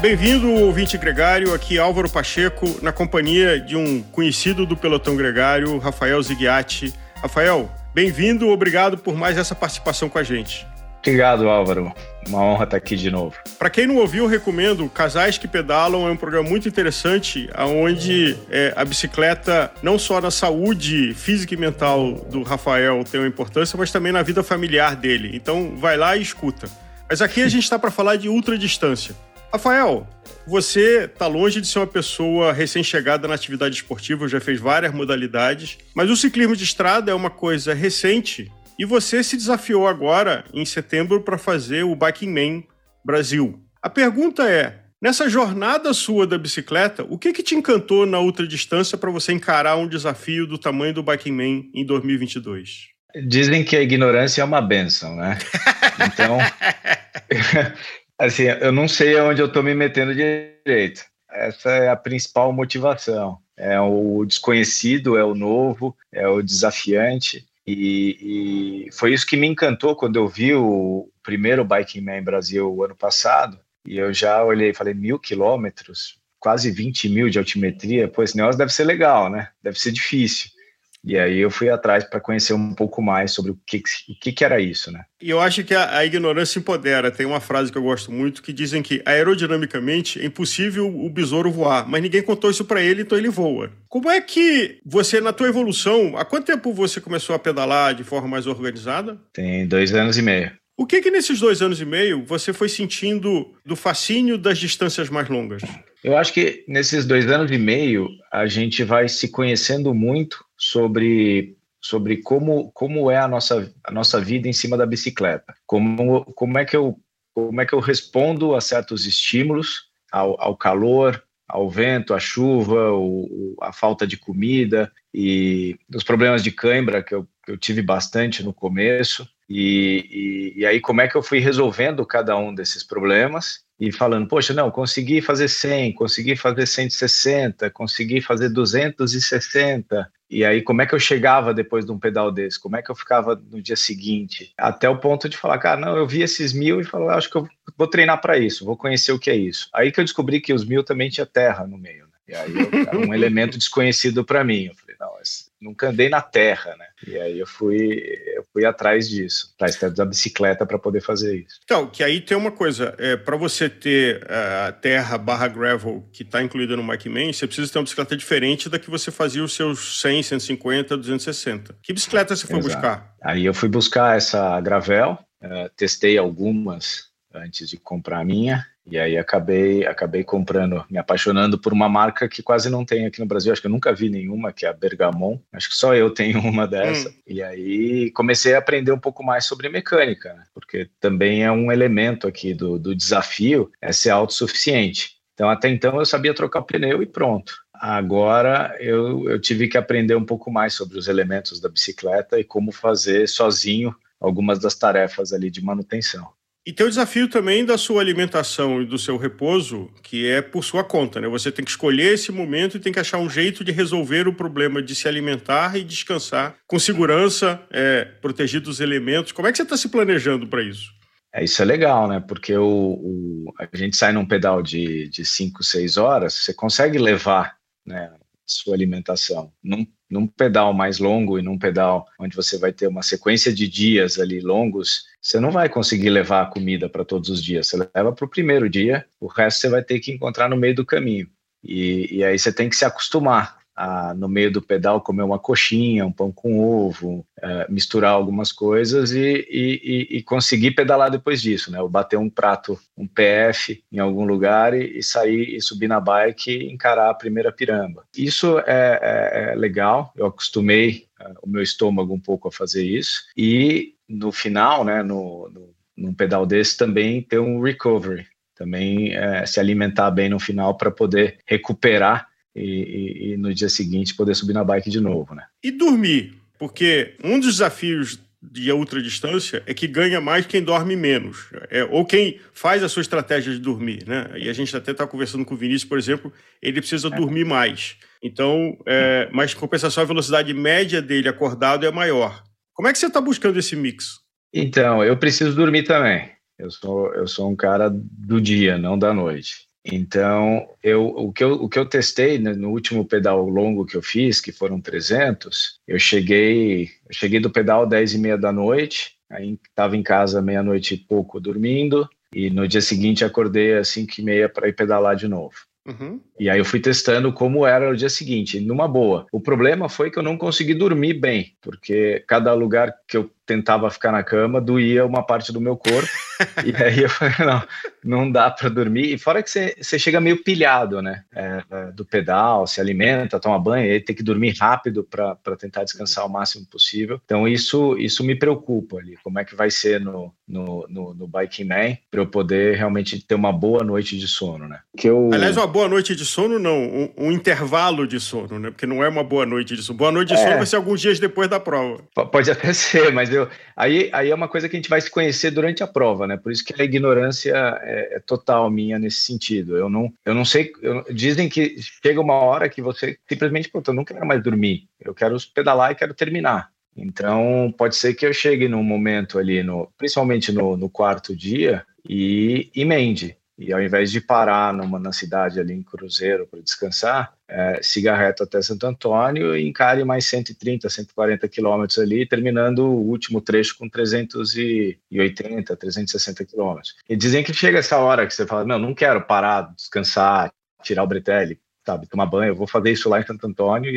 Bem-vindo, ouvinte gregário. Aqui Álvaro Pacheco, na companhia de um conhecido do pelotão gregário, Rafael Zigiati. Rafael, bem-vindo, obrigado por mais essa participação com a gente. Obrigado, Álvaro. Uma honra estar aqui de novo. Para quem não ouviu, recomendo Casais que Pedalam. É um programa muito interessante, onde é, a bicicleta, não só na saúde física e mental do Rafael tem uma importância, mas também na vida familiar dele. Então, vai lá e escuta. Mas aqui a gente está para falar de ultradistância. Rafael, você está longe de ser uma pessoa recém-chegada na atividade esportiva, já fez várias modalidades, mas o ciclismo de estrada é uma coisa recente e você se desafiou agora, em setembro, para fazer o Biking Man Brasil. A pergunta é: nessa jornada sua da bicicleta, o que, que te encantou na ultradistância para você encarar um desafio do tamanho do Biking Man em 2022? Dizem que a ignorância é uma benção, né? Então, assim, eu não sei onde eu estou me metendo direito. Essa é a principal motivação. É o desconhecido, é o novo, é o desafiante. E, e, foi isso que me encantou quando eu vi o primeiro Biking Man Brasil ano passado. E eu já olhei e falei: mil quilômetros, quase 20 mil de altimetria. Pô, esse negócio deve ser legal, né? Deve ser difícil. E aí eu fui atrás para conhecer um pouco mais sobre o que, o que, que era isso, né? E eu acho que a, a, ignorância empodera. Tem uma frase que eu gosto muito que dizem que aerodinamicamente é impossível o besouro voar, mas ninguém contou isso para ele, então ele voa. Como é que você, na tua evolução, há quanto tempo você começou a pedalar de forma mais organizada? Tem dois anos e meio. O que que nesses dois anos e meio você foi sentindo do fascínio das distâncias mais longas? Eu acho que nesses dois anos e meio a gente vai se conhecendo muito sobre sobre como, como é a nossa, a nossa vida em cima da bicicleta. Como, como, é que eu, como é que eu respondo a certos estímulos, ao, ao calor, ao vento, à chuva, o, a falta de comida e os problemas de cãibra que eu, eu tive bastante no começo. E, e, e aí, como é que eu fui resolvendo cada um desses problemas e falando, poxa, não, consegui fazer 100, consegui fazer 160, consegui fazer 260. E aí, como é que eu chegava depois de um pedal desse? Como é que eu ficava no dia seguinte? Até o ponto de falar, cara, não, eu vi esses mil e falei, acho que eu vou treinar para isso, vou conhecer o que é isso. Aí que eu descobri que os mil também tinha terra no meio. Né? E aí era um elemento desconhecido para mim. Eu falei, não, nunca andei na terra, né? E aí eu fui, fui atrás disso, atrás da bicicleta para poder fazer isso. Então, que aí tem uma coisa, é, para você ter é, a terra barra gravel que está incluída no Mike Man, você precisa ter uma bicicleta diferente da que você fazia os seus 100, 150, 260. Que bicicleta você foi Exato. buscar? Aí eu fui buscar essa gravel, uh, testei algumas antes de comprar a minha. E aí acabei, acabei comprando, me apaixonando por uma marca que quase não tem aqui no Brasil. Acho que eu nunca vi nenhuma, que é a Bergamon. Acho que só eu tenho uma dessa. Hum. E aí comecei a aprender um pouco mais sobre mecânica, né? porque também é um elemento aqui do, do desafio, é ser autossuficiente. Então, até então, eu sabia trocar pneu e pronto. Agora eu, eu tive que aprender um pouco mais sobre os elementos da bicicleta e como fazer sozinho algumas das tarefas ali de manutenção. E tem o desafio também da sua alimentação e do seu repouso, que é por sua conta, né? Você tem que escolher esse momento e tem que achar um jeito de resolver o problema de se alimentar e descansar com segurança, é, protegido dos elementos. Como é que você está se planejando para isso? É, isso é legal, né? Porque o, o, a gente sai num pedal de 5, 6 horas, você consegue levar né, sua alimentação. Num, num pedal mais longo e num pedal onde você vai ter uma sequência de dias ali longos, você não vai conseguir levar a comida para todos os dias. Você leva para o primeiro dia, o resto você vai ter que encontrar no meio do caminho. E, e aí você tem que se acostumar a, no meio do pedal, comer uma coxinha, um pão com ovo, é, misturar algumas coisas e, e, e, conseguir pedalar depois disso, né? Ou bater um prato, um PF em algum lugar e, e sair e subir na bike e encarar a primeira piramba. Isso é, é, é legal, eu acostumei é, o meu estômago um pouco a fazer isso. E no final, né, no, no, num pedal desse, também ter um recovery, também é, se alimentar bem no final para poder recuperar e, e, e, no dia seguinte poder subir na bike de novo, né? E dormir, porque um dos desafios de ultradistância é que ganha mais quem dorme menos, é, ou quem faz a sua estratégia de dormir, né? E a gente até está conversando com o Vinícius, por exemplo, ele precisa é. dormir mais. Então, é, mas compensação a velocidade média dele acordado é maior. Como é que você está buscando esse mix? Então, eu preciso dormir também. Eu sou, eu sou um cara do dia, não da noite. Então, eu, o, que eu, o que eu testei né, no último pedal longo que eu fiz, que foram 300, eu cheguei, eu cheguei do pedal 10 e meia da noite, aí estava em casa meia-noite e pouco dormindo, e no dia seguinte acordei às 5 e meia para ir pedalar de novo. Uhum. E aí eu fui testando como era o dia seguinte, numa boa. O problema foi que eu não consegui dormir bem, porque cada lugar que eu tentava ficar na cama, doía uma parte do meu corpo. e aí eu falei, não, não dá para dormir. E fora que você, você chega meio pilhado, né? É, é, do pedal, se alimenta, toma banho, e aí tem que dormir rápido para tentar descansar o máximo possível. Então isso, isso me preocupa ali. Como é que vai ser no, no, no, no Biking Man para eu poder realmente ter uma boa noite de sono, né? Que eu... Aliás, uma boa noite de sono, não, um, um, intervalo de sono, né? Porque não é uma boa noite de sono. Boa noite de é. sono vai ser alguns dias depois da prova. Pode até ser, mas eu aí, aí é uma coisa que a gente vai se conhecer durante a prova, né? Por isso que a ignorância é, é total minha nesse sentido. Eu não, eu não sei. Eu, dizem que chega uma hora que você simplesmente, pô, eu não quero mais dormir. Eu quero pedalar e quero terminar. Então, pode ser que eu chegue num momento ali, no, principalmente no, no quarto dia, e emende. E ao invés de parar numa, na cidade ali em Cruzeiro para descansar, é, siga reto até Santo Antônio e encare mais 130, 140 quilômetros ali, terminando o último trecho com 380, 360 quilômetros. E dizem que chega essa hora que você fala, não, não quero parar, descansar, tirar o bretelli, sabe, tomar banho, eu vou fazer isso lá em Santo Antônio e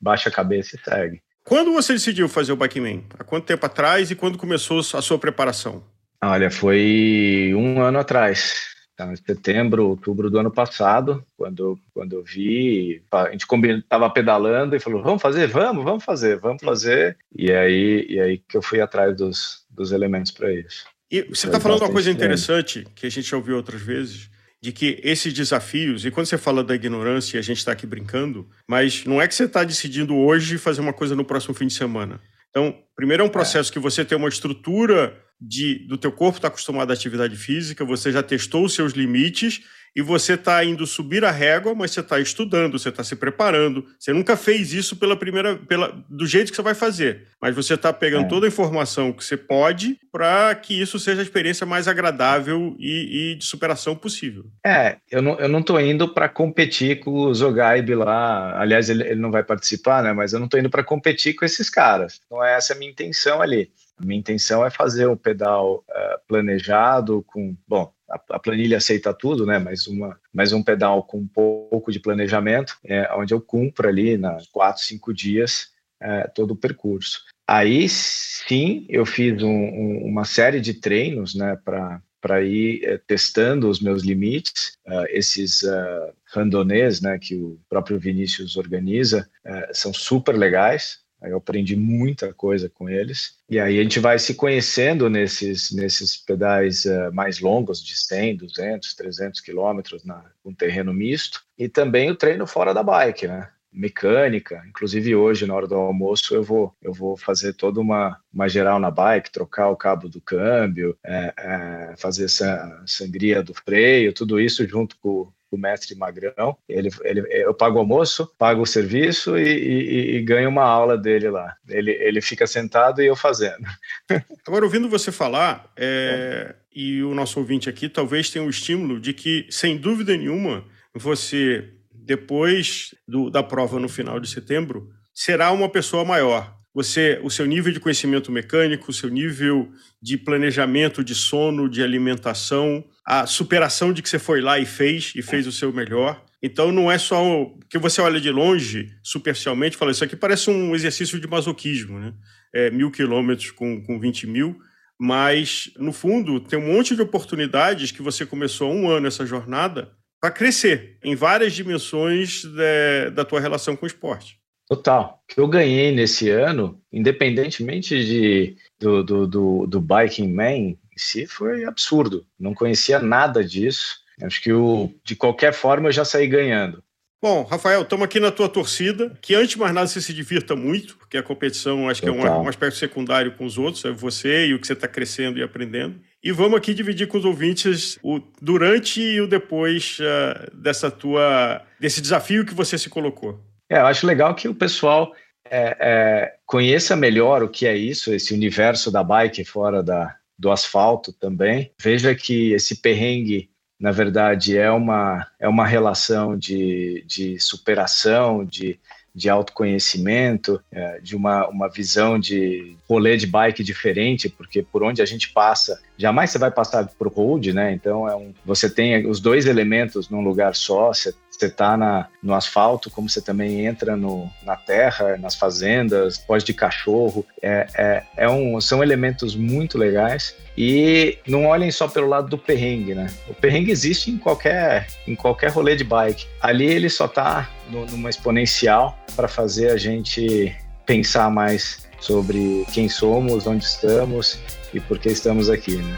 baixa a cabeça e segue. Quando você decidiu fazer o Bikeman? Há quanto tempo atrás e quando começou a sua preparação? Olha, foi um ano atrás Tá, em setembro, outubro do ano passado, quando, quando eu vi, a gente estava pedalando e falou, vamos fazer, vamos, vamos fazer, vamos fazer. E aí, e aí que eu fui atrás dos, dos elementos para isso. E você está falando uma coisa interessante que a gente já ouviu outras vezes, de que esses desafios, e quando você fala da ignorância, a gente está aqui brincando, mas não é que você está decidindo hoje fazer uma coisa no próximo fim de semana. Então, primeiro é um é. processo é. que você tem uma estrutura de, do teu corpo estar tá acostumado à atividade física, você já testou os seus limites e você está indo subir a régua, mas você está estudando, você está se preparando. Você nunca fez isso pela primeira, pela, do jeito que você vai fazer, mas você está pegando é. toda a informação que você pode para que isso seja a experiência mais agradável e, e, de superação possível. É, eu não, eu não tô indo para competir com o Zogaib lá. Aliás, ele, ele não vai participar, né? Mas eu não estou indo para competir com esses caras. Não é essa a minha intenção ali. A minha intenção é fazer um pedal uh, planejado com, bom, a, planilha aceita tudo, né? Mas uma, mais um pedal com um pouco de planejamento, é, onde eu cumpro ali nas quatro, cinco dias é, todo o percurso. Aí sim, eu fiz um, um, uma série de treinos, né? Para para ir é, testando os meus limites, uh, esses uh, randonês, né, que o próprio Vinícius organiza, uh, são super legais, eu aprendi muita coisa com eles. E aí a gente vai se conhecendo nesses, nesses pedais uh, mais longos, de 100, 200, 300 quilômetros, na um terreno misto. E também o treino fora da bike, né? Mecânica, inclusive hoje na hora do almoço eu vou eu vou fazer toda uma, uma geral na bike, trocar o cabo do câmbio, é, é, fazer essa sangria do freio, tudo isso junto com, o mestre Magrão. Ele, ele, eu pago o almoço, pago o serviço e, e, e, ganho uma aula dele lá. Ele, ele fica sentado e eu fazendo. Agora, ouvindo você falar, é, e o nosso ouvinte aqui talvez tenha o estímulo de que, sem dúvida nenhuma, você, depois do, da prova no final de setembro, será uma pessoa maior você, o seu nível de conhecimento mecânico, o seu nível de planejamento de sono, de alimentação, a superação de que você foi lá e fez e fez o seu melhor. Então não é só que você olha de longe, superficialmente, fala isso aqui parece um exercício de masoquismo, né? É, mil quilômetros com, com 20 mil, mas no fundo tem um monte de oportunidades que você começou há um ano essa jornada para crescer em várias dimensões de, da tua relação com o esporte. Total. O que eu ganhei nesse ano, independentemente de, do, do, do, do Biking Man em si, foi absurdo. Não conhecia nada disso. Acho que o, de qualquer forma eu já saí ganhando. Bom, Rafael, estamos aqui na tua torcida. Que antes de mais nada você se divirta muito, porque a competição acho que é um, um, aspecto secundário com os outros, é você e o que você está crescendo e aprendendo. E vamos aqui dividir com os ouvintes o durante e o depois uh, dessa tua desse desafio que você se colocou. É, eu acho legal que o pessoal é, é, conheça melhor o que é isso, esse universo da bike fora da, do asfalto também. Veja que esse perrengue na verdade, é uma, é uma relação de, de superação, de de autoconhecimento, é, de uma, uma visão de rolê de bike diferente, porque por onde a gente passa, jamais você vai passar por road, né? Então é um, você tem os dois elementos num lugar só, você você está no asfalto, como você também entra no, na terra, nas fazendas, pós de cachorro. É, é, é um, são elementos muito legais. E não olhem só pelo lado do perrengue, né? O perrengue existe em qualquer, em qualquer rolê de bike. Ali ele só está numa exponencial para fazer a gente pensar mais sobre quem somos, onde estamos e por que estamos aqui, né?